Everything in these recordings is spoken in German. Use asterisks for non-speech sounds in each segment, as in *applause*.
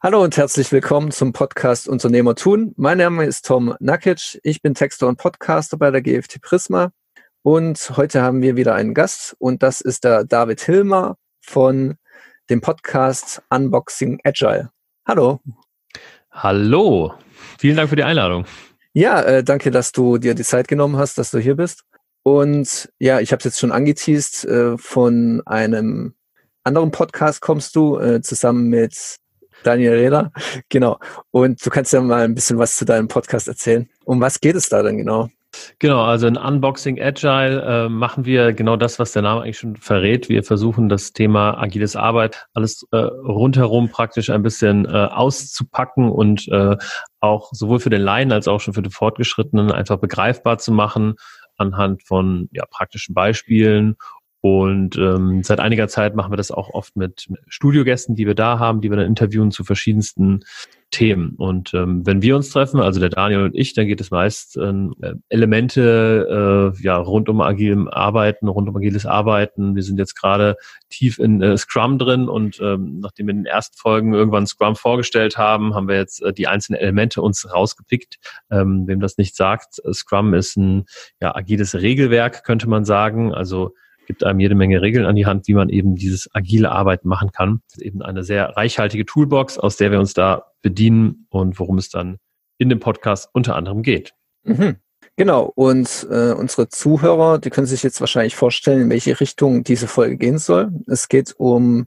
Hallo und herzlich willkommen zum Podcast Unternehmer tun. Mein Name ist Tom Nakic. Ich bin Texter und Podcaster bei der GFT Prisma. Und heute haben wir wieder einen Gast und das ist der David Hilmer von dem Podcast Unboxing Agile. Hallo. Hallo. Vielen Dank für die Einladung. Ja, äh, danke, dass du dir die Zeit genommen hast, dass du hier bist. Und ja, ich habe es jetzt schon angeteased, äh, von einem anderen Podcast kommst du äh, zusammen mit Daniel Reda, genau. Und du kannst ja mal ein bisschen was zu deinem Podcast erzählen. Um was geht es da denn genau? Genau, also in Unboxing Agile äh, machen wir genau das, was der Name eigentlich schon verrät. Wir versuchen das Thema agiles Arbeit, alles äh, rundherum praktisch ein bisschen äh, auszupacken und äh, auch sowohl für den Laien als auch schon für die Fortgeschrittenen einfach begreifbar zu machen anhand von ja, praktischen Beispielen und ähm, seit einiger Zeit machen wir das auch oft mit Studiogästen, die wir da haben, die wir dann interviewen zu verschiedensten Themen. Und ähm, wenn wir uns treffen, also der Daniel und ich, dann geht es meist ähm, Elemente äh, ja rund um agilem Arbeiten, rund um agiles Arbeiten. Wir sind jetzt gerade tief in äh, Scrum drin und ähm, nachdem wir in den ersten Folgen irgendwann Scrum vorgestellt haben, haben wir jetzt äh, die einzelnen Elemente uns rausgepickt. Ähm, wem das nicht sagt, Scrum ist ein ja agiles Regelwerk, könnte man sagen. Also gibt einem jede Menge Regeln an die Hand, wie man eben dieses agile Arbeiten machen kann. Eben eine sehr reichhaltige Toolbox, aus der wir uns da bedienen und worum es dann in dem Podcast unter anderem geht. Mhm. Genau, und äh, unsere Zuhörer, die können sich jetzt wahrscheinlich vorstellen, in welche Richtung diese Folge gehen soll. Es geht um,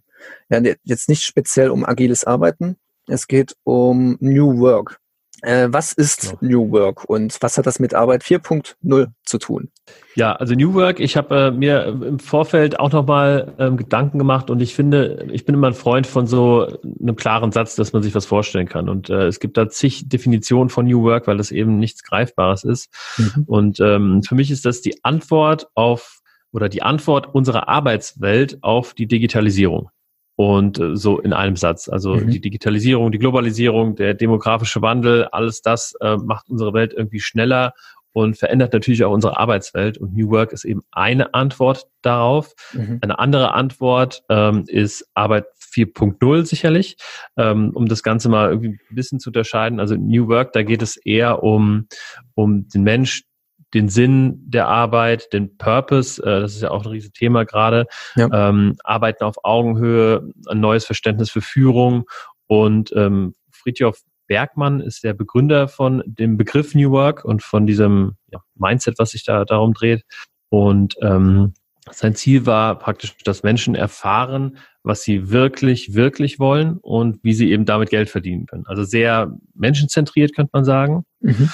ja, jetzt nicht speziell um agiles Arbeiten, es geht um New Work. Äh, was ist genau. New Work und was hat das mit Arbeit 4.0 zu tun? Ja, also New Work, ich habe äh, mir im Vorfeld auch nochmal ähm, Gedanken gemacht und ich finde, ich bin immer ein Freund von so einem klaren Satz, dass man sich was vorstellen kann. Und äh, es gibt da zig Definitionen von New Work, weil das eben nichts Greifbares ist. Mhm. Und ähm, für mich ist das die Antwort auf oder die Antwort unserer Arbeitswelt auf die Digitalisierung und äh, so in einem Satz. Also mhm. die Digitalisierung, die Globalisierung, der demografische Wandel, alles das äh, macht unsere Welt irgendwie schneller und verändert natürlich auch unsere Arbeitswelt. Und New Work ist eben eine Antwort darauf. Mhm. Eine andere Antwort ähm, ist Arbeit 4.0 sicherlich, ähm, um das Ganze mal irgendwie ein bisschen zu unterscheiden. Also New Work, da geht es eher um, um den Mensch, den Sinn der Arbeit, den Purpose, äh, das ist ja auch ein Riesenthema gerade, ja. ähm, Arbeiten auf Augenhöhe, ein neues Verständnis für Führung und ähm, Friedhof Bergmann ist der Begründer von dem Begriff New Work und von diesem ja, Mindset, was sich da darum dreht. Und ähm, sein Ziel war praktisch, dass Menschen erfahren, was sie wirklich, wirklich wollen und wie sie eben damit Geld verdienen können. Also sehr menschenzentriert, könnte man sagen. Mhm.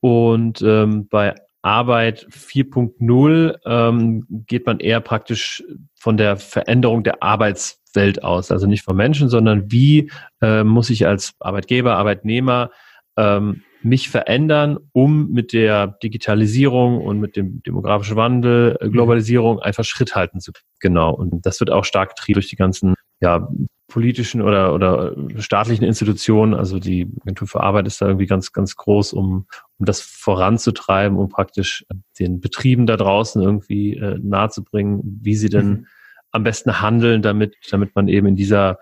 Und ähm, bei Arbeit 4.0 ähm, geht man eher praktisch von der Veränderung der Arbeitswelt aus. Also nicht von Menschen, sondern wie äh, muss ich als Arbeitgeber, Arbeitnehmer ähm, mich verändern, um mit der Digitalisierung und mit dem demografischen Wandel, äh, Globalisierung einfach Schritt halten zu können. Genau. Und das wird auch stark getrieben durch die ganzen ja, politischen oder, oder staatlichen Institutionen, also die Agentur für Arbeit ist da irgendwie ganz, ganz groß, um, um das voranzutreiben, um praktisch den Betrieben da draußen irgendwie äh, nahezubringen, wie sie denn mhm. am besten handeln, damit, damit man eben in dieser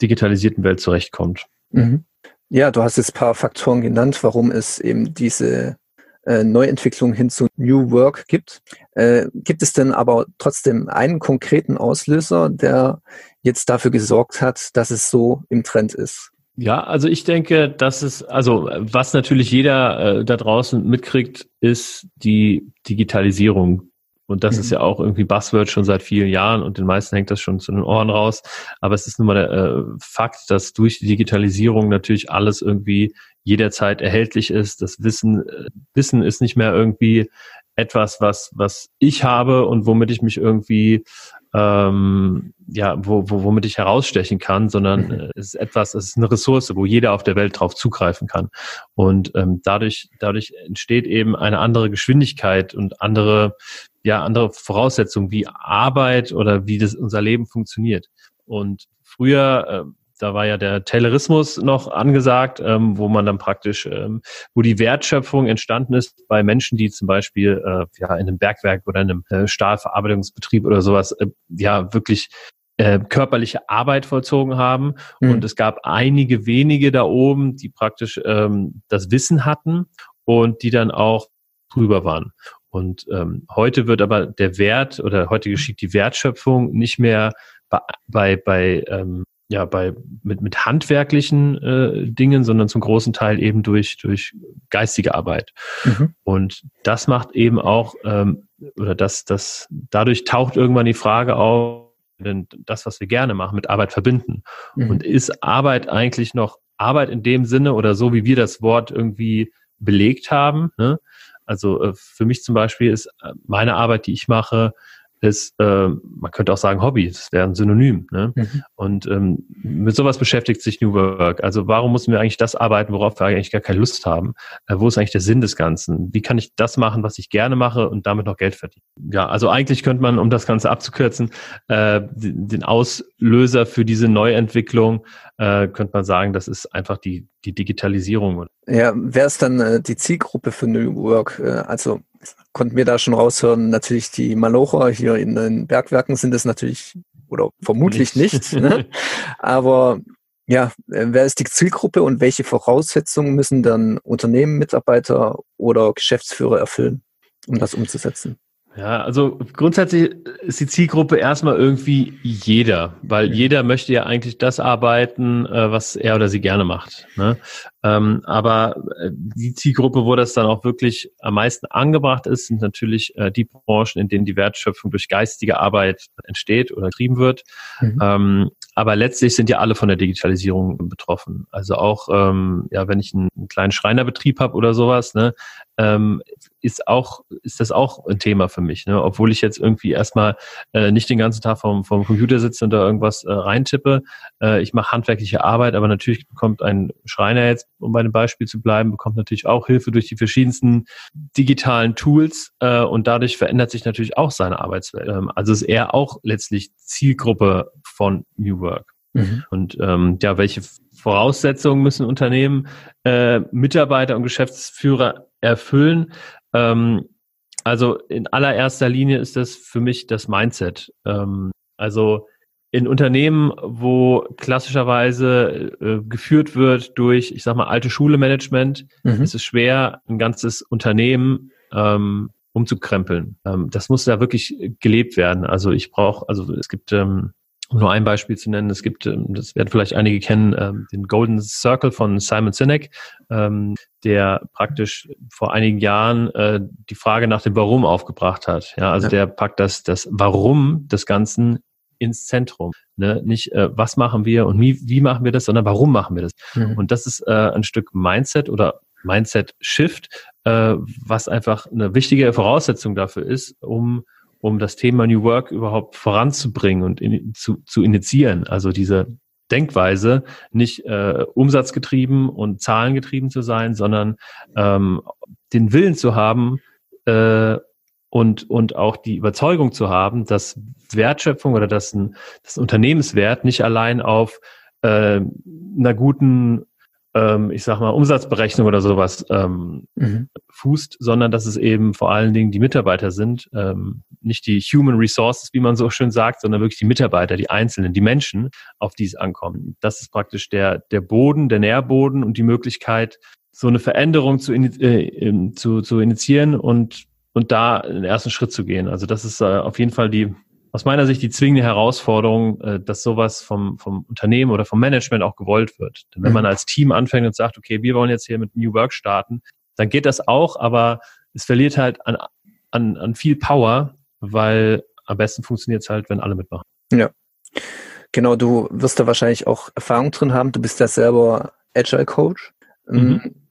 digitalisierten Welt zurechtkommt. Mhm. Ja, du hast jetzt ein paar Faktoren genannt, warum es eben diese äh, Neuentwicklung hin zu New Work gibt. Äh, gibt es denn aber trotzdem einen konkreten Auslöser, der jetzt dafür gesorgt hat, dass es so im Trend ist? Ja, also ich denke, dass es, also was natürlich jeder äh, da draußen mitkriegt, ist die Digitalisierung. Und das mhm. ist ja auch irgendwie Buzzword schon seit vielen Jahren und den meisten hängt das schon zu den Ohren raus. Aber es ist nun mal der äh, Fakt, dass durch die Digitalisierung natürlich alles irgendwie jederzeit erhältlich ist. Das Wissen, äh, Wissen ist nicht mehr irgendwie etwas, was, was ich habe und womit ich mich irgendwie ähm, ja, wo, wo, womit ich herausstechen kann, sondern mhm. es ist etwas, es ist eine Ressource, wo jeder auf der Welt drauf zugreifen kann. Und ähm, dadurch, dadurch entsteht eben eine andere Geschwindigkeit und andere, ja, andere Voraussetzungen, wie Arbeit oder wie das unser Leben funktioniert. Und früher äh, da war ja der Taylorismus noch angesagt, ähm, wo man dann praktisch, ähm, wo die Wertschöpfung entstanden ist bei Menschen, die zum Beispiel äh, ja in einem Bergwerk oder in einem äh, Stahlverarbeitungsbetrieb oder sowas äh, ja wirklich äh, körperliche Arbeit vollzogen haben. Mhm. Und es gab einige wenige da oben, die praktisch ähm, das Wissen hatten und die dann auch drüber waren. Und ähm, heute wird aber der Wert oder heute geschieht die Wertschöpfung nicht mehr bei, bei, bei ähm, ja, bei, mit, mit handwerklichen äh, Dingen, sondern zum großen Teil eben durch, durch geistige Arbeit. Mhm. Und das macht eben auch, ähm, oder das, das, dadurch taucht irgendwann die Frage auf, denn das, was wir gerne machen, mit Arbeit verbinden. Mhm. Und ist Arbeit eigentlich noch Arbeit in dem Sinne oder so, wie wir das Wort irgendwie belegt haben? Ne? Also äh, für mich zum Beispiel ist äh, meine Arbeit, die ich mache, ist, äh, man könnte auch sagen Hobby, das wäre ein Synonym. Ne? Mhm. Und ähm, mit sowas beschäftigt sich New Work. Also warum müssen wir eigentlich das arbeiten, worauf wir eigentlich gar keine Lust haben? Äh, wo ist eigentlich der Sinn des Ganzen? Wie kann ich das machen, was ich gerne mache und damit noch Geld verdienen? Ja, also eigentlich könnte man, um das Ganze abzukürzen, äh, den Auslöser für diese Neuentwicklung, äh, könnte man sagen, das ist einfach die, die Digitalisierung. Ja, wer ist dann äh, die Zielgruppe für New Work? Äh, also konnten wir da schon raushören, natürlich die Malocher hier in den Bergwerken sind es natürlich oder vermutlich nicht. ne? *laughs* Aber ja, wer ist die Zielgruppe und welche Voraussetzungen müssen dann Unternehmen, Mitarbeiter oder Geschäftsführer erfüllen, um das umzusetzen? Ja, also grundsätzlich ist die Zielgruppe erstmal irgendwie jeder, weil jeder möchte ja eigentlich das arbeiten, äh, was er oder sie gerne macht. Ne? Ähm, aber äh, die Zielgruppe, wo das dann auch wirklich am meisten angebracht ist, sind natürlich äh, die Branchen, in denen die Wertschöpfung durch geistige Arbeit entsteht oder getrieben wird. Mhm. Ähm, aber letztlich sind ja alle von der Digitalisierung betroffen. Also auch, ähm, ja, wenn ich einen, einen kleinen Schreinerbetrieb habe oder sowas, ne, ähm, ist auch ist das auch ein Thema für mich, ne? obwohl ich jetzt irgendwie erstmal äh, nicht den ganzen Tag vom, vom Computer sitze und da irgendwas äh, reintippe. Äh, ich mache handwerkliche Arbeit, aber natürlich bekommt ein Schreiner jetzt, um bei dem Beispiel zu bleiben, bekommt natürlich auch Hilfe durch die verschiedensten digitalen Tools äh, und dadurch verändert sich natürlich auch seine Arbeitswelt. Ähm, also ist er auch letztlich Zielgruppe von New Work. Mhm. Und ähm, ja, welche Voraussetzungen müssen Unternehmen, äh, Mitarbeiter und Geschäftsführer erfüllen? Ähm, also in allererster Linie ist das für mich das Mindset. Ähm, also in Unternehmen, wo klassischerweise äh, geführt wird durch, ich sag mal, alte Schule-Management, mhm. ist es schwer, ein ganzes Unternehmen ähm, umzukrempeln. Ähm, das muss ja wirklich gelebt werden. Also ich brauche, also es gibt ähm, um nur ein Beispiel zu nennen, es gibt, ähm, das werden vielleicht einige kennen, ähm, den Golden Circle von Simon Sinek, ähm, der praktisch vor einigen Jahren äh, die Frage nach dem Warum aufgebracht hat. Ja, also ja. der packt das, das Warum des Ganzen ins Zentrum. Ne? Nicht, äh, was machen wir und wie, wie machen wir das, sondern warum machen wir das. Mhm. Und das ist äh, ein Stück Mindset oder Mindset-Shift, äh, was einfach eine wichtige Voraussetzung dafür ist, um um das Thema New Work überhaupt voranzubringen und in, zu, zu initiieren. Also diese Denkweise, nicht äh, umsatzgetrieben und zahlengetrieben zu sein, sondern ähm, den Willen zu haben äh, und, und auch die Überzeugung zu haben, dass Wertschöpfung oder dass ein, das Unternehmenswert nicht allein auf äh, einer guten ähm, ich sag mal, Umsatzberechnung oder sowas ähm, mhm. fußt, sondern dass es eben vor allen Dingen die Mitarbeiter sind, ähm, nicht die Human Resources, wie man so schön sagt, sondern wirklich die Mitarbeiter, die Einzelnen, die Menschen, auf die es ankommt. Das ist praktisch der, der Boden, der Nährboden und die Möglichkeit, so eine Veränderung zu, äh, zu, zu initiieren und, und da den ersten Schritt zu gehen. Also das ist äh, auf jeden Fall die, aus meiner Sicht die zwingende Herausforderung, äh, dass sowas vom, vom Unternehmen oder vom Management auch gewollt wird. Denn wenn man mhm. als Team anfängt und sagt, okay, wir wollen jetzt hier mit New Work starten, dann geht das auch, aber es verliert halt an, an, an viel Power, weil am besten funktioniert es halt, wenn alle mitmachen. Ja. Genau, du wirst da wahrscheinlich auch Erfahrung drin haben. Du bist ja selber Agile Coach. Mhm.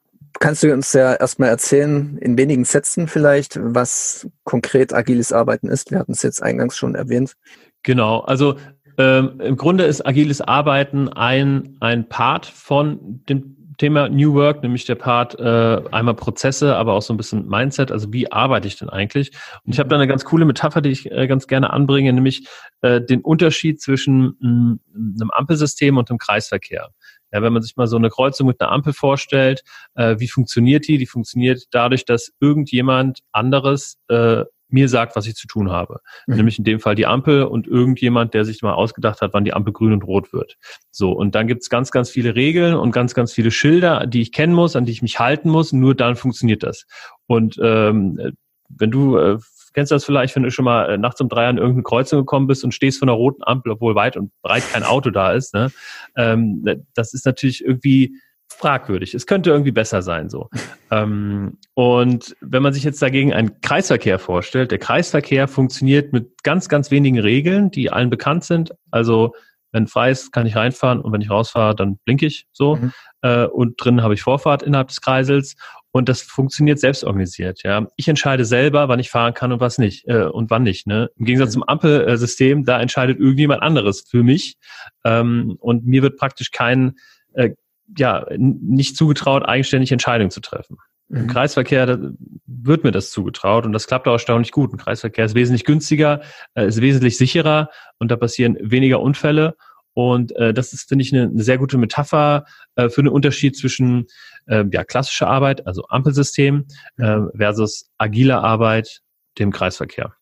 Kannst du uns ja erstmal erzählen, in wenigen Sätzen vielleicht, was konkret agiles Arbeiten ist? Wir hatten es jetzt eingangs schon erwähnt. Genau, also ähm, im Grunde ist agiles Arbeiten ein, ein Part von dem Thema New Work, nämlich der Part äh, einmal Prozesse, aber auch so ein bisschen Mindset. Also wie arbeite ich denn eigentlich? Und ich habe da eine ganz coole Metapher, die ich äh, ganz gerne anbringe, nämlich äh, den Unterschied zwischen mm, einem Ampelsystem und einem Kreisverkehr. Ja, wenn man sich mal so eine Kreuzung mit einer Ampel vorstellt, äh, wie funktioniert die? Die funktioniert dadurch, dass irgendjemand anderes äh, mir sagt, was ich zu tun habe. Mhm. Nämlich in dem Fall die Ampel und irgendjemand, der sich mal ausgedacht hat, wann die Ampel grün und rot wird. So, und dann gibt's ganz, ganz viele Regeln und ganz, ganz viele Schilder, die ich kennen muss, an die ich mich halten muss. Nur dann funktioniert das. Und ähm, wenn du äh, kennst das vielleicht, wenn du schon mal äh, nachts um drei an irgendeine Kreuzung gekommen bist und stehst vor einer roten Ampel, obwohl weit und breit kein Auto da ist. Ne? Ähm, das ist natürlich irgendwie fragwürdig. Es könnte irgendwie besser sein so. ähm, und wenn man sich jetzt dagegen einen Kreisverkehr vorstellt, der Kreisverkehr funktioniert mit ganz, ganz wenigen Regeln, die allen bekannt sind. Also wenn frei ist, kann ich reinfahren und wenn ich rausfahre, dann blinke ich so. Mhm. Äh, und drin habe ich Vorfahrt innerhalb des Kreisels. Und das funktioniert selbst organisiert. Ja, ich entscheide selber, wann ich fahren kann und was nicht äh, und wann nicht. Ne? Im Gegensatz mhm. zum Ampelsystem, da entscheidet irgendjemand anderes für mich. Ähm, und mir wird praktisch kein äh, ja, nicht zugetraut, eigenständig Entscheidungen zu treffen. Mhm. Im Kreisverkehr wird mir das zugetraut und das klappt auch erstaunlich gut. Ein Kreisverkehr ist wesentlich günstiger, äh, ist wesentlich sicherer und da passieren weniger Unfälle. Und äh, das ist, finde ich, eine, eine, sehr gute Metapher äh, für den Unterschied zwischen äh, ja, klassischer Arbeit, also Ampelsystem, äh, versus agiler Arbeit, dem Kreisverkehr.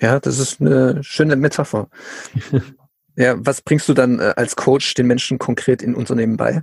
Ja, das ist eine schöne Metapher. *laughs* ja, was bringst du dann äh, als Coach den Menschen konkret in Unternehmen bei?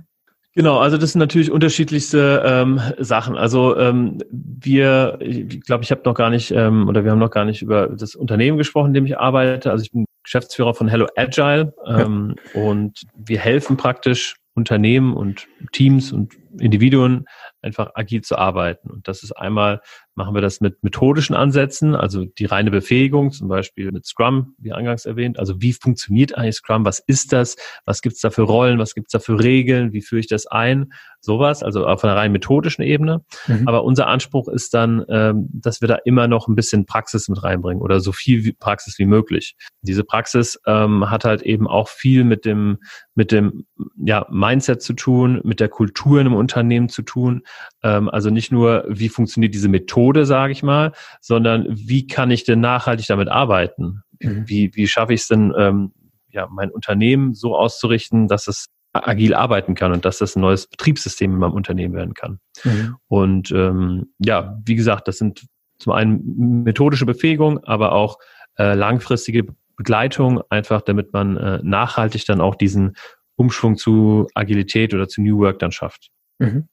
Genau, also das sind natürlich unterschiedlichste ähm, Sachen. Also ähm, wir, ich glaube, ich habe noch gar nicht ähm, oder wir haben noch gar nicht über das Unternehmen gesprochen, in dem ich arbeite. Also ich bin Geschäftsführer von Hello Agile ähm, ja. und wir helfen praktisch Unternehmen und Teams und Individuen einfach agil zu arbeiten. Und das ist einmal, machen wir das mit methodischen Ansätzen, also die reine Befähigung, zum Beispiel mit Scrum, wie eingangs erwähnt. Also wie funktioniert eigentlich Scrum? Was ist das? Was gibt's da für Rollen? Was gibt's da für Regeln? Wie führe ich das ein? Sowas, also auf einer rein methodischen Ebene. Mhm. Aber unser Anspruch ist dann, ähm, dass wir da immer noch ein bisschen Praxis mit reinbringen oder so viel Praxis wie möglich. Diese Praxis ähm, hat halt eben auch viel mit dem, mit dem ja, Mindset zu tun, mit der Kultur in einem Unternehmen zu tun. Ähm, also nicht nur, wie funktioniert diese Methode, sage ich mal, sondern wie kann ich denn nachhaltig damit arbeiten? Mhm. Wie, wie schaffe ich es denn, ähm, ja, mein Unternehmen so auszurichten, dass es agil arbeiten kann und dass das ein neues Betriebssystem in meinem Unternehmen werden kann. Mhm. Und ähm, ja, wie gesagt, das sind zum einen methodische Befähigung, aber auch äh, langfristige Begleitung, einfach damit man äh, nachhaltig dann auch diesen Umschwung zu Agilität oder zu New Work dann schafft. Mhm.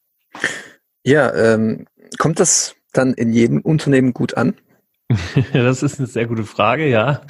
Ja, ähm, kommt das dann in jedem Unternehmen gut an? *laughs* Das ist eine sehr gute Frage, ja.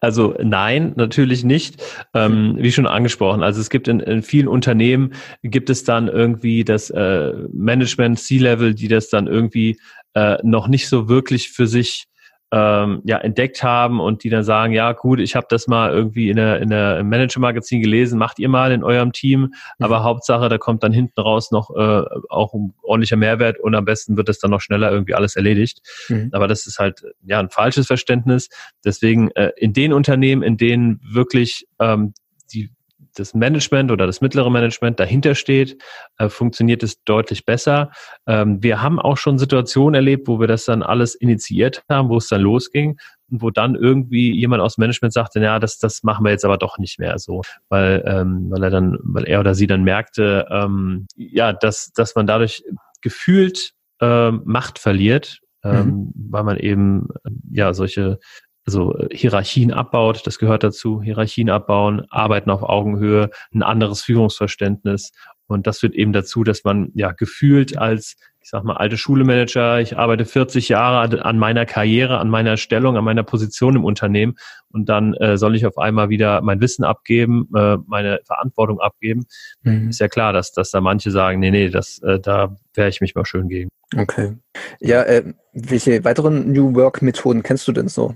Also nein, natürlich nicht. Ähm, wie schon angesprochen, also es gibt in, in, vielen Unternehmen gibt es dann irgendwie das äh, Management C-Level, die das dann irgendwie äh, noch nicht so wirklich für sich ähm, ja, entdeckt haben und die dann sagen, ja gut, ich habe das mal irgendwie in der, in der Manager-Magazin gelesen, macht ihr mal in eurem Team, mhm. aber Hauptsache, da kommt dann hinten raus noch äh, auch ein ordentlicher Mehrwert und am besten wird das dann noch schneller irgendwie alles erledigt. Mhm. Aber das ist halt ja ein falsches Verständnis. Deswegen äh, in den Unternehmen, in denen wirklich ähm, die das Management oder das mittlere Management dahinter steht, äh, funktioniert es deutlich besser. Ähm, wir haben auch schon Situationen erlebt, wo wir das dann alles initiiert haben, wo es dann losging und wo dann irgendwie jemand aus dem Management sagte, ja, das, das machen wir jetzt aber doch nicht mehr so, weil, ähm, weil er dann, weil er oder sie dann merkte, ähm, ja, dass, dass man dadurch gefühlt ähm, Macht verliert, ähm, mhm. weil man eben ja solche also äh, Hierarchien abbaut, das gehört dazu, Hierarchien abbauen, arbeiten auf Augenhöhe, ein anderes Führungsverständnis. Und das führt eben dazu, dass man ja gefühlt als, ich sag mal, alte Schulemanager, ich arbeite 40 Jahre an meiner Karriere, an meiner Stellung, an meiner Position im Unternehmen und dann äh, soll ich auf einmal wieder mein Wissen abgeben, äh, meine Verantwortung abgeben. Mhm. Ist ja klar, dass, dass da manche sagen, nee, nee, das, äh, da wäre ich mich mal schön gegen. Okay. Ja, äh, welche weiteren New Work Methoden kennst du denn so?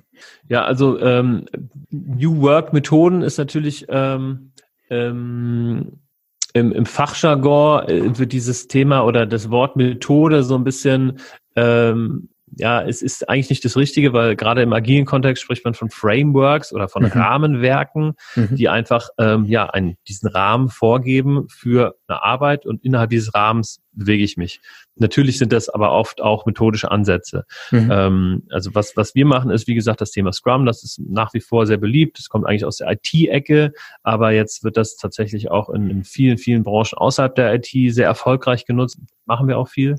Ja, also ähm, New Work Methoden ist natürlich ähm, ähm, im, im Fachjargon äh, wird dieses Thema oder das Wort Methode so ein bisschen ähm, ja, es ist eigentlich nicht das Richtige, weil gerade im agilen Kontext spricht man von Frameworks oder von mhm. Rahmenwerken, mhm. die einfach ähm, ja einen, diesen Rahmen vorgeben für eine Arbeit und innerhalb dieses Rahmens bewege ich mich. Natürlich sind das aber oft auch methodische Ansätze. Mhm. Ähm, also was, was wir machen, ist wie gesagt das Thema Scrum, das ist nach wie vor sehr beliebt. Es kommt eigentlich aus der IT-Ecke, aber jetzt wird das tatsächlich auch in, in vielen, vielen Branchen außerhalb der IT sehr erfolgreich genutzt. Machen wir auch viel.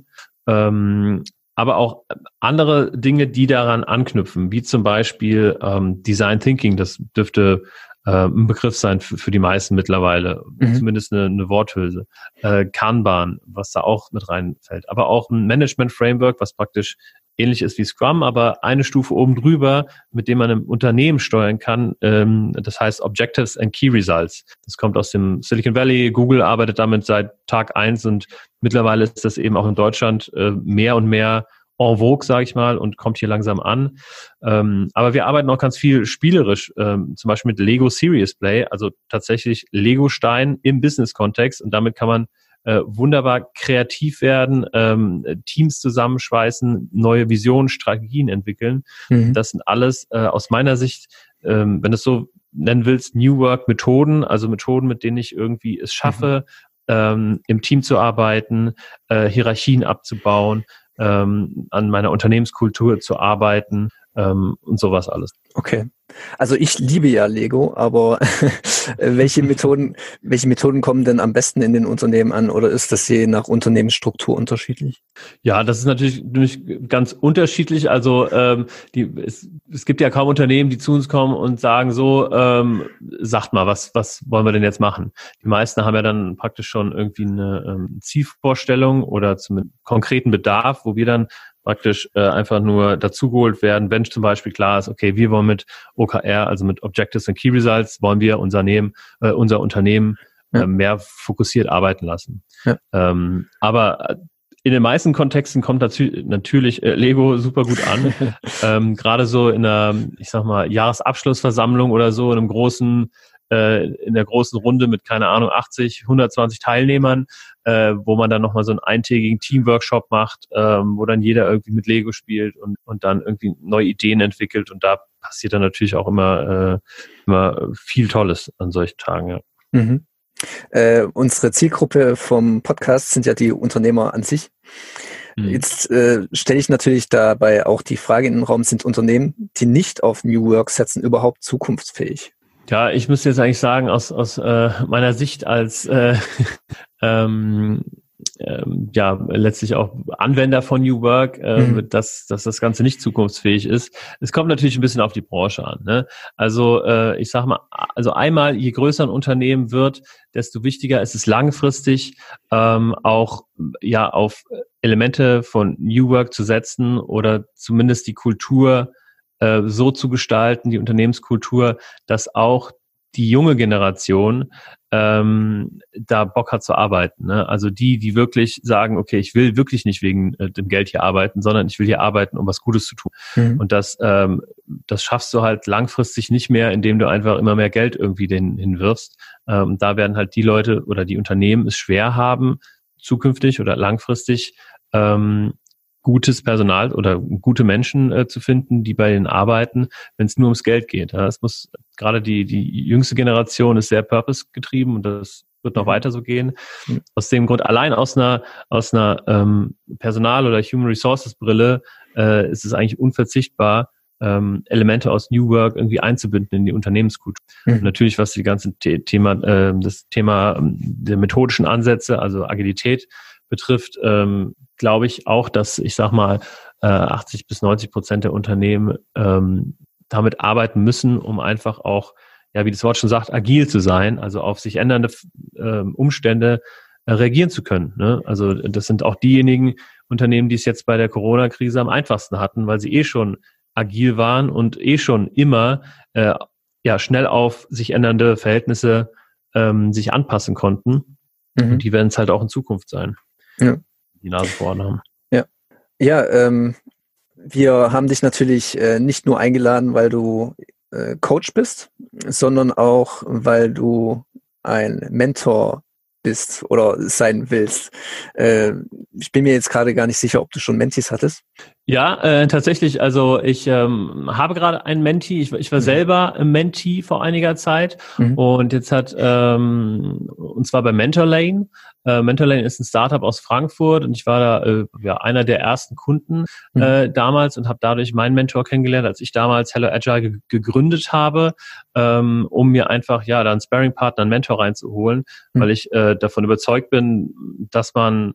Ähm, aber auch andere Dinge, die daran anknüpfen, wie zum Beispiel ähm, Design Thinking. Das dürfte äh, ein Begriff sein für, für die meisten mittlerweile, mhm. zumindest eine, eine Worthülse. Äh, Kanban, was da auch mit reinfällt, aber auch ein Management Framework, was praktisch ähnlich ist wie Scrum, aber eine Stufe oben drüber, mit dem man im Unternehmen steuern kann. Ähm, das heißt Objectives and Key Results. Das kommt aus dem Silicon Valley. Google arbeitet damit seit Tag eins und mittlerweile ist das eben auch in Deutschland äh, mehr und mehr en vogue, sage ich mal, und kommt hier langsam an. Ähm, aber wir arbeiten auch ganz viel spielerisch, ähm, zum Beispiel mit Lego Serious Play, also tatsächlich Lego-Stein im Business-Kontext und damit kann man äh, wunderbar kreativ werden, ähm, Teams zusammenschweißen, neue Visionen, Strategien entwickeln. Mhm. Das sind alles äh, aus meiner Sicht, ähm, wenn du es so nennen willst, New Work Methoden, also Methoden, mit denen ich irgendwie es schaffe, mhm. ähm, im Team zu arbeiten, äh, Hierarchien abzubauen, ähm, an meiner Unternehmenskultur zu arbeiten ähm, und sowas alles. Okay. Also ich liebe ja Lego, aber *laughs* welche Methoden, welche Methoden kommen denn am besten in den Unternehmen an oder ist das je nach Unternehmensstruktur unterschiedlich? Ja, das ist natürlich, natürlich ganz unterschiedlich. Also ähm, die, es, es gibt ja kaum Unternehmen, die zu uns kommen und sagen so, ähm, sagt mal, was, was wollen wir denn jetzt machen? Die meisten haben ja dann praktisch schon irgendwie eine ähm, Zielvorstellung oder zum konkreten Bedarf, wo wir dann praktisch äh, einfach nur dazugeholt werden, wenn zum Beispiel klar ist, okay, wir wollen mit OKR, also mit Objectives and Key Results, wollen wir unser, Nehmen, äh, unser Unternehmen ja. äh, mehr fokussiert arbeiten lassen. Ja. Ähm, aber äh, in den meisten Kontexten kommt dazu natürlich äh, Lego super gut an. *laughs* ähm, Gerade so in einer, ich sag mal, Jahresabschlussversammlung oder so, in einem großen äh, in der großen Runde mit, keine Ahnung, 80, 120 Teilnehmern, äh, wo man dann nochmal so einen eintägigen Teamworkshop macht, ähm, wo dann jeder irgendwie mit Lego spielt und, und dann irgendwie neue Ideen entwickelt. Und da passiert dann natürlich auch immer, äh, immer viel Tolles an solchen Tagen. Ja. Mhm. Äh, unsere Zielgruppe vom Podcast sind ja die Unternehmer an sich. Mhm. Jetzt äh, stelle ich natürlich dabei auch die Frage in den Raum, sind Unternehmen, die nicht auf New Work setzen, überhaupt zukunftsfähig? Ja, ich müsste jetzt eigentlich sagen, aus, aus äh, meiner Sicht als äh, *laughs* ähm, ähm, ja letztlich auch Anwender von New Work, äh, mhm. dass, dass das Ganze nicht zukunftsfähig ist. Es kommt natürlich ein bisschen auf die Branche an. Ne? Also äh, ich sage mal, also einmal, je größer ein Unternehmen wird, desto wichtiger ist es langfristig ähm, auch ja auf Elemente von New Work zu setzen oder zumindest die Kultur äh, so zu gestalten, die Unternehmenskultur, dass auch die junge Generation ähm, da Bock hat zu arbeiten. Ne? Also die, die wirklich sagen, okay, ich will wirklich nicht wegen äh, dem Geld hier arbeiten, sondern ich will hier arbeiten, um was Gutes zu tun. Mhm. Und das, ähm, das schaffst du halt langfristig nicht mehr, indem du einfach immer mehr Geld irgendwie den hinwirfst. Ähm, da werden halt die Leute oder die Unternehmen es schwer haben, zukünftig oder langfristig ähm, gutes Personal oder gute Menschen äh, zu finden, die bei ihnen arbeiten, wenn es nur ums Geld geht. Ja, es muss gerade die die jüngste Generation ist sehr purpose getrieben und das wird noch mhm. weiter so gehen. Mhm. Aus dem Grund allein aus einer aus einer ähm, Personal- oder Human Resources Brille äh, ist es eigentlich unverzichtbar, ähm, Elemente aus New Work irgendwie einzubinden in die Unternehmenskultur. Mhm. natürlich, was die ganzen The Thema, äh, das Thema ähm, der methodischen Ansätze, also Agilität betrifft, ähm, glaube ich auch, dass ich sag mal äh, 80 bis 90 Prozent der Unternehmen ähm, damit arbeiten müssen, um einfach auch, ja, wie das Wort schon sagt, agil zu sein, also auf sich ändernde äh, Umstände äh, reagieren zu können. Ne? Also das sind auch diejenigen Unternehmen, die es jetzt bei der Corona-Krise am einfachsten hatten, weil sie eh schon agil waren und eh schon immer äh, ja schnell auf sich ändernde Verhältnisse ähm, sich anpassen konnten. Mhm. Und die werden es halt auch in Zukunft sein ja. Die Nase vorne haben. Ja, ja ähm, wir haben dich natürlich äh, nicht nur eingeladen, weil du äh, Coach bist, sondern auch, weil du ein Mentor bist oder sein willst. Äh, ich bin mir jetzt gerade gar nicht sicher, ob du schon Mentis hattest. Ja, äh, tatsächlich. Also ich ähm, habe gerade einen Menti. Ich, ich war mhm. selber Menti vor einiger Zeit mhm. und jetzt hat ähm, und zwar bei Mentorlane. Äh, Mentorlane ist ein Startup aus Frankfurt und ich war da äh, ja einer der ersten Kunden mhm. äh, damals und habe dadurch meinen Mentor kennengelernt, als ich damals Hello Agile ge gegründet habe, ähm, um mir einfach ja da einen Sparring Partner, einen Mentor reinzuholen, mhm. weil ich äh, davon überzeugt bin, dass man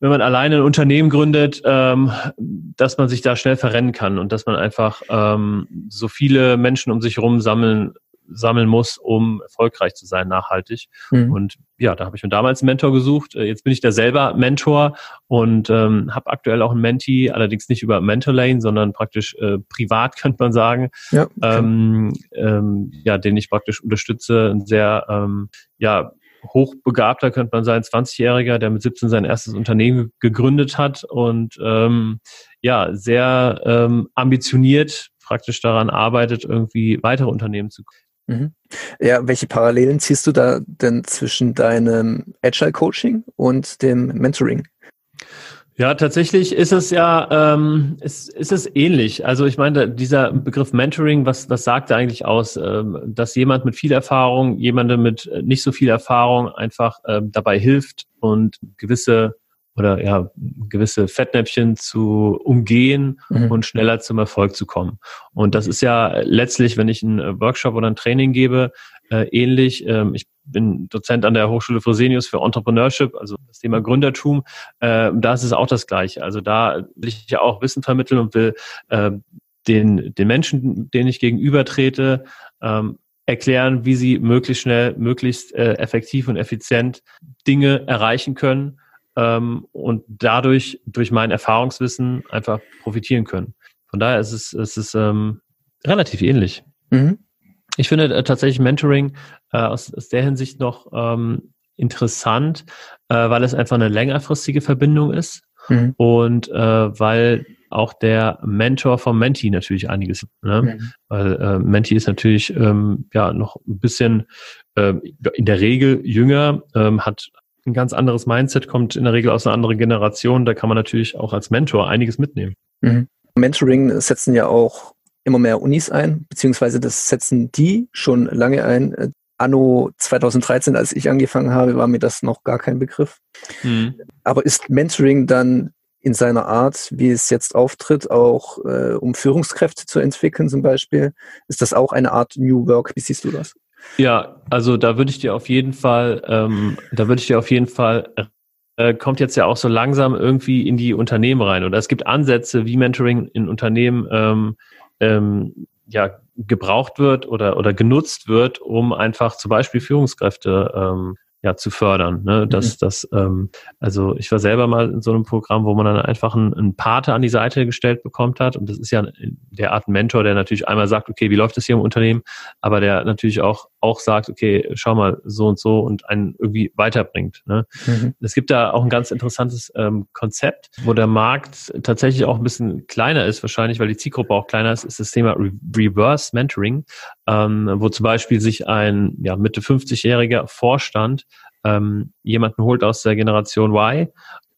wenn man alleine ein Unternehmen gründet, ähm, dass man sich da schnell verrennen kann und dass man einfach ähm, so viele Menschen um sich herum sammeln sammeln muss, um erfolgreich zu sein, nachhaltig. Mhm. Und ja, da habe ich mir damals einen Mentor gesucht. Äh, jetzt bin ich da selber Mentor und ähm, habe aktuell auch einen Mentee, allerdings nicht über Mentorlane, sondern praktisch äh, privat, *laughs* könnte man sagen, ja, okay. ähm, ähm, ja, den ich praktisch unterstütze. Ein sehr ähm, ja, hochbegabter, könnte man sagen, 20-Jähriger, der mit 17 sein erstes Unternehmen gegründet hat und ähm, ja, sehr ähm, ambitioniert praktisch daran arbeitet, irgendwie weitere Unternehmen zu Mhm. Ja, welche Parallelen ziehst du da denn zwischen deinem Agile Coaching und dem Mentoring? Ja, tatsächlich ist es ja, ähm, ist, ist es ähnlich. Also ich meine, dieser Begriff Mentoring, was, was sagt er eigentlich aus? Ähm, dass jemand mit viel Erfahrung, jemandem mit nicht so viel Erfahrung einfach ähm, dabei hilft und gewisse oder ja, gewisse Fettnäpfchen zu umgehen mhm. und schneller zum Erfolg zu kommen. Und das ist ja letztlich, wenn ich einen Workshop oder ein Training gebe, äh, ähnlich. Ähm, ich bin Dozent an der Hochschule Fresenius für Entrepreneurship, also das Thema Gründertum. Äh, da ist es auch das Gleiche. Also da will ich ja auch Wissen vermitteln und will äh, den, den Menschen, denen ich gegenüber trete, ähm, erklären, wie sie möglichst schnell, möglichst äh, effektiv und effizient Dinge erreichen können ähm, und dadurch durch mein Erfahrungswissen einfach profitieren können. Von daher ist es, es ist ähm, relativ ähnlich. Mhm. Ich finde äh, tatsächlich Mentoring äh, aus, aus der Hinsicht noch ähm, interessant, äh, weil es einfach eine längerfristige Verbindung ist mhm. und äh, weil auch der Mentor vom Menti natürlich einiges, ne? Mhm. weil äh, Menti ist natürlich ähm, ja noch ein bisschen äh, in der Regel jünger, ähm, hat ein ganz anderes Mindset, kommt in der Regel aus einer anderen Generation. Da kann man natürlich auch als Mentor einiges mitnehmen. Mhm. Mentoring setzen ja auch immer mehr Unis ein, beziehungsweise das setzen die schon lange ein. Anno 2013, als ich angefangen habe, war mir das noch gar kein Begriff. Mhm. Aber ist Mentoring dann in seiner Art, wie es jetzt auftritt, auch äh, um Führungskräfte zu entwickeln zum Beispiel, ist das auch eine Art New Work? Wie siehst du das? Ja, also da würde ich dir auf jeden Fall, ähm, da würde ich dir auf jeden Fall äh, kommt jetzt ja auch so langsam irgendwie in die Unternehmen rein. Oder es gibt Ansätze, wie Mentoring in Unternehmen ähm, ähm, ja gebraucht wird oder oder genutzt wird, um einfach zum Beispiel Führungskräfte ähm, ja zu fördern. Ne? Dass mhm. das, ähm, also ich war selber mal in so einem Programm, wo man dann einfach einen, einen Pate an die Seite gestellt bekommt hat. Und das ist ja der Art Mentor, der natürlich einmal sagt, okay, wie läuft das hier im Unternehmen, aber der natürlich auch auch sagt, okay, schau mal so und so und einen irgendwie weiterbringt. Ne? Mhm. Es gibt da auch ein ganz interessantes ähm, Konzept, wo der Markt tatsächlich auch ein bisschen kleiner ist, wahrscheinlich, weil die Zielgruppe auch kleiner ist, ist das Thema Re Reverse Mentoring, ähm, wo zum Beispiel sich ein ja, Mitte 50-jähriger Vorstand ähm, jemanden holt aus der Generation Y,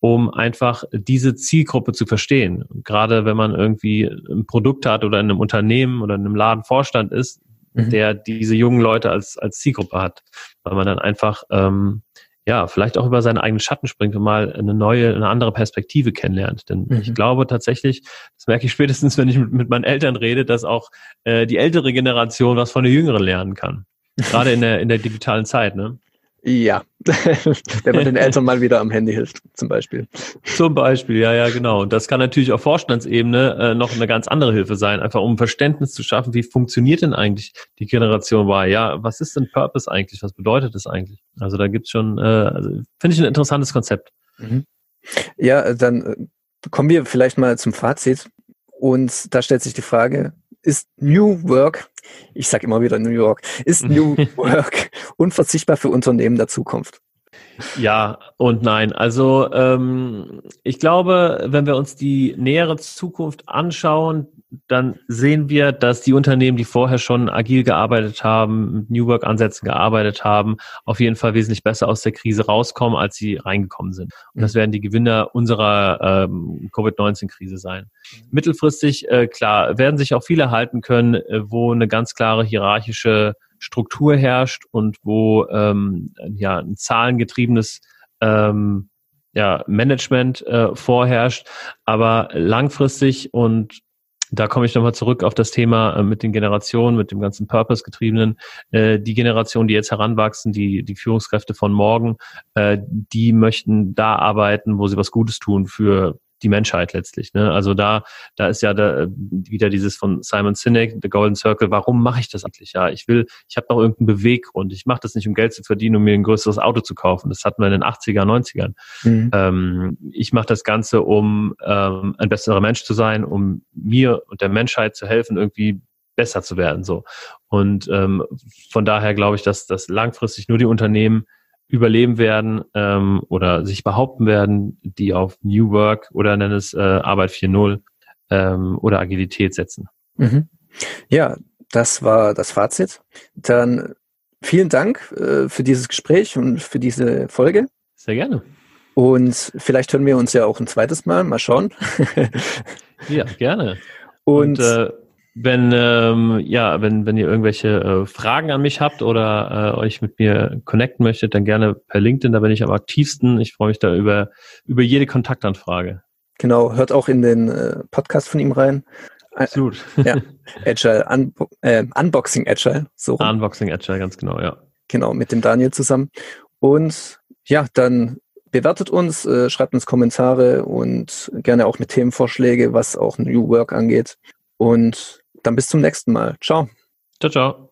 um einfach diese Zielgruppe zu verstehen. gerade wenn man irgendwie ein Produkt hat oder in einem Unternehmen oder in einem Ladenvorstand ist, mhm. der diese jungen Leute als, als Zielgruppe hat, weil man dann einfach ähm, ja, vielleicht auch über seinen eigenen Schatten springt und mal eine neue, eine andere Perspektive kennenlernt. Denn mhm. ich glaube tatsächlich, das merke ich spätestens, wenn ich mit, mit meinen Eltern rede, dass auch äh, die ältere Generation was von der jüngeren lernen kann. Gerade in der, in der digitalen Zeit, ne? Ja, *laughs* wenn man den Eltern mal wieder am Handy hilft, zum Beispiel. Zum Beispiel, ja, ja, genau. Und das kann natürlich auf Vorstandsebene äh, noch eine ganz andere Hilfe sein, einfach um Verständnis zu schaffen, wie funktioniert denn eigentlich die Generation Y? Ja, was ist denn Purpose eigentlich? Was bedeutet das eigentlich? Also da gibt's schon, äh, also, finde ich ein interessantes Konzept. Mhm. Ja, dann äh, kommen wir vielleicht mal zum Fazit. Und da stellt sich die Frage, ist New Work, ich sage immer wieder New York, ist *laughs* New Work unverzichtbar für Unternehmen der Zukunft? Ja und nein. Also ähm, ich glaube, wenn wir uns die nähere Zukunft anschauen, dann sehen wir, dass die Unternehmen, die vorher schon agil gearbeitet haben, mit New Work-Ansätzen gearbeitet haben, auf jeden Fall wesentlich besser aus der Krise rauskommen, als sie reingekommen sind. Und das mhm. werden die Gewinner unserer ähm, Covid-19-Krise sein. Mhm. Mittelfristig, äh, klar, werden sich auch viele halten können, äh, wo eine ganz klare hierarchische Struktur herrscht und wo ähm, ja ein zahlengetriebenes ähm, ja, Management äh, vorherrscht. Aber langfristig und da komme ich nochmal zurück auf das Thema äh, mit den Generationen, mit dem ganzen Purpose-getriebenen. Äh, die Generation, die jetzt heranwachsen, die, die Führungskräfte von morgen, äh, die möchten da arbeiten, wo sie was Gutes tun für die Menschheit letztlich. Ne? Also da, da ist ja da, wieder dieses von Simon Sinek, The Golden Circle, warum mache ich das eigentlich? Ja, ich will, ich habe noch irgendeinen Beweggrund. Ich mache das nicht, um Geld zu verdienen, um mir ein größeres Auto zu kaufen. Das hatten wir in den 80er, 90ern. Mhm. Ähm, ich mache das Ganze, um ähm, ein besserer Mensch zu sein, um mir und der Menschheit zu helfen, irgendwie besser zu werden. So. Und ähm, von daher glaube ich, dass, dass langfristig nur die Unternehmen überleben werden ähm, oder sich behaupten werden, die auf New Work oder nennen es äh, Arbeit 4.0 ähm, oder Agilität setzen. Mhm. Ja, das war das Fazit. Dann vielen Dank äh, für dieses Gespräch und für diese Folge. Sehr gerne. Und vielleicht hören wir uns ja auch ein zweites Mal. Mal schauen. ja, gerne. Und, und äh, wenn, ähm, ja, wenn, wenn ihr irgendwelche äh, Fragen an mich habt oder äh, euch mit mir connecten möchtet, dann gerne per LinkedIn, da bin ich am aktivsten. Ich freue mich da über, über jede Kontaktanfrage. Genau, hört auch in den äh, Podcast von ihm rein. Absolut. *laughs* ja, Agile, Un äh, Unboxing Agile. So Unboxing Agile, ganz genau, ja. Genau, mit dem Daniel zusammen. Und ja, dann bewertet uns, äh, schreibt uns Kommentare und gerne auch mit Themenvorschläge, was auch New Work angeht. Und dann bis zum nächsten Mal. Ciao. Ciao, ciao.